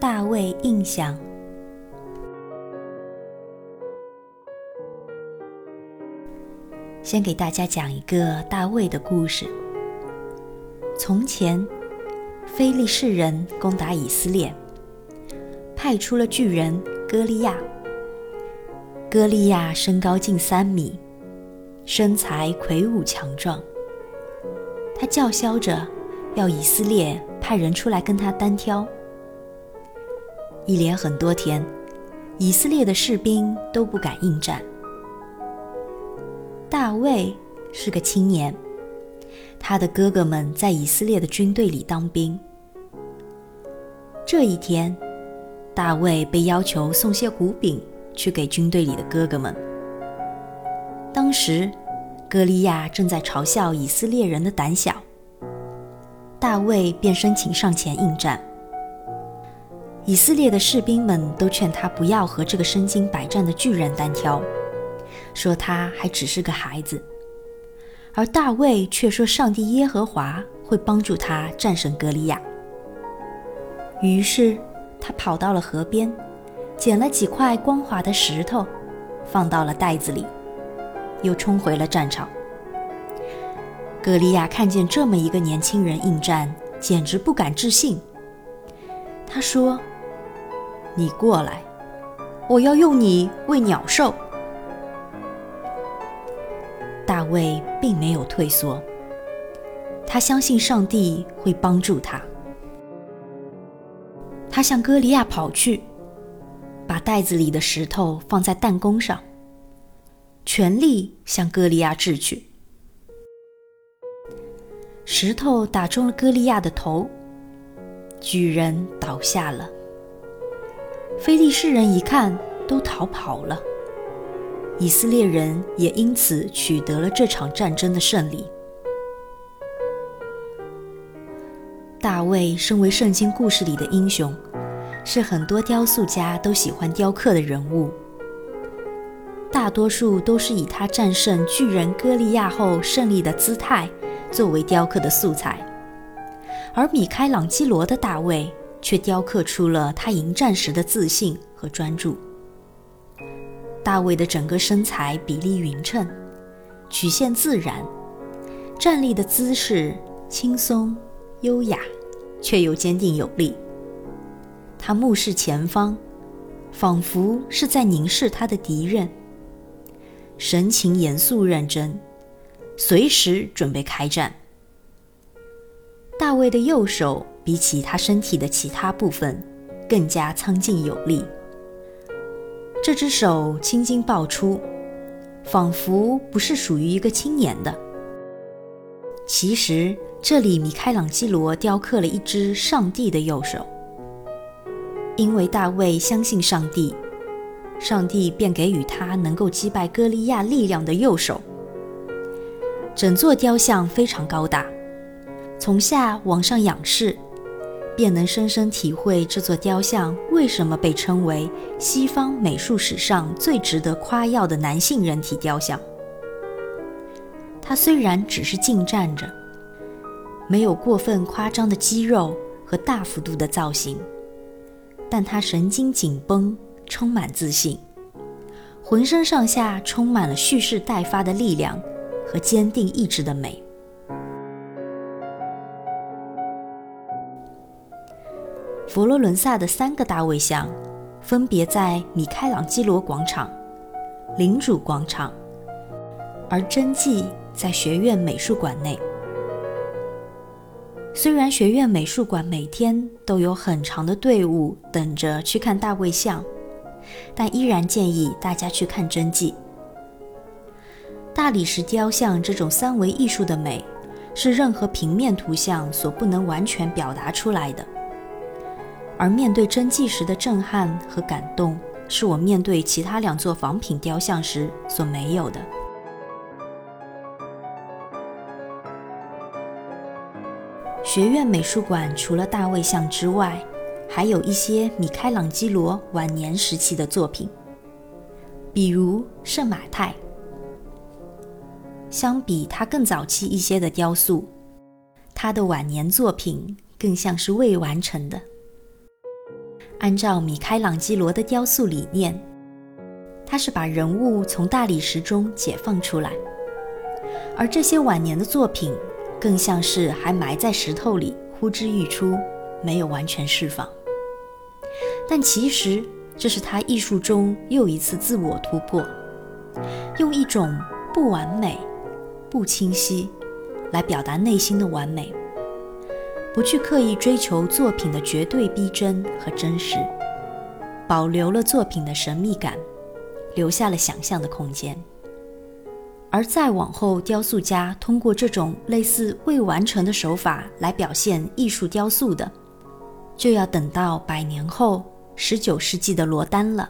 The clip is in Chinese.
大卫印象。先给大家讲一个大卫的故事。从前，非利士人攻打以色列，派出了巨人歌利亚。歌利亚身高近三米，身材魁梧强壮。他叫嚣着要以色列派人出来跟他单挑。一连很多天，以色列的士兵都不敢应战。大卫是个青年，他的哥哥们在以色列的军队里当兵。这一天，大卫被要求送些谷饼去给军队里的哥哥们。当时，歌利亚正在嘲笑以色列人的胆小，大卫便申请上前应战。以色列的士兵们都劝他不要和这个身经百战的巨人单挑。说他还只是个孩子，而大卫却说上帝耶和华会帮助他战胜歌利亚。于是他跑到了河边，捡了几块光滑的石头，放到了袋子里，又冲回了战场。歌利亚看见这么一个年轻人应战，简直不敢置信。他说：“你过来，我要用你喂鸟兽。”大卫并没有退缩，他相信上帝会帮助他。他向歌利亚跑去，把袋子里的石头放在弹弓上，全力向歌利亚掷去。石头打中了歌利亚的头，巨人倒下了。非利士人一看，都逃跑了。以色列人也因此取得了这场战争的胜利。大卫身为圣经故事里的英雄，是很多雕塑家都喜欢雕刻的人物。大多数都是以他战胜巨人歌利亚后胜利的姿态作为雕刻的素材，而米开朗基罗的大卫却雕刻出了他迎战时的自信和专注。大卫的整个身材比例匀称，曲线自然，站立的姿势轻松优雅，却又坚定有力。他目视前方，仿佛是在凝视他的敌人，神情严肃认真，随时准备开战。大卫的右手比起他身体的其他部分更加苍劲有力。这只手青筋爆出，仿佛不是属于一个青年的。其实，这里米开朗基罗雕刻了一只上帝的右手，因为大卫相信上帝，上帝便给予他能够击败歌利亚力量的右手。整座雕像非常高大，从下往上仰视。便能深深体会这座雕像为什么被称为西方美术史上最值得夸耀的男性人体雕像。它虽然只是静站着，没有过分夸张的肌肉和大幅度的造型，但它神经紧绷，充满自信，浑身上下充满了蓄势待发的力量和坚定意志的美。佛罗伦萨的三个大卫像，分别在米开朗基罗广场、领主广场，而真迹在学院美术馆内。虽然学院美术馆每天都有很长的队伍等着去看大卫像，但依然建议大家去看真迹。大理石雕像这种三维艺术的美，是任何平面图像所不能完全表达出来的。而面对真迹时的震撼和感动，是我面对其他两座仿品雕像时所没有的。学院美术馆除了大卫像之外，还有一些米开朗基罗晚年时期的作品，比如圣马太。相比他更早期一些的雕塑，他的晚年作品更像是未完成的。按照米开朗基罗的雕塑理念，他是把人物从大理石中解放出来，而这些晚年的作品更像是还埋在石头里，呼之欲出，没有完全释放。但其实这是他艺术中又一次自我突破，用一种不完美、不清晰来表达内心的完美。不去刻意追求作品的绝对逼真和真实，保留了作品的神秘感，留下了想象的空间。而再往后，雕塑家通过这种类似未完成的手法来表现艺术雕塑的，就要等到百年后，十九世纪的罗丹了。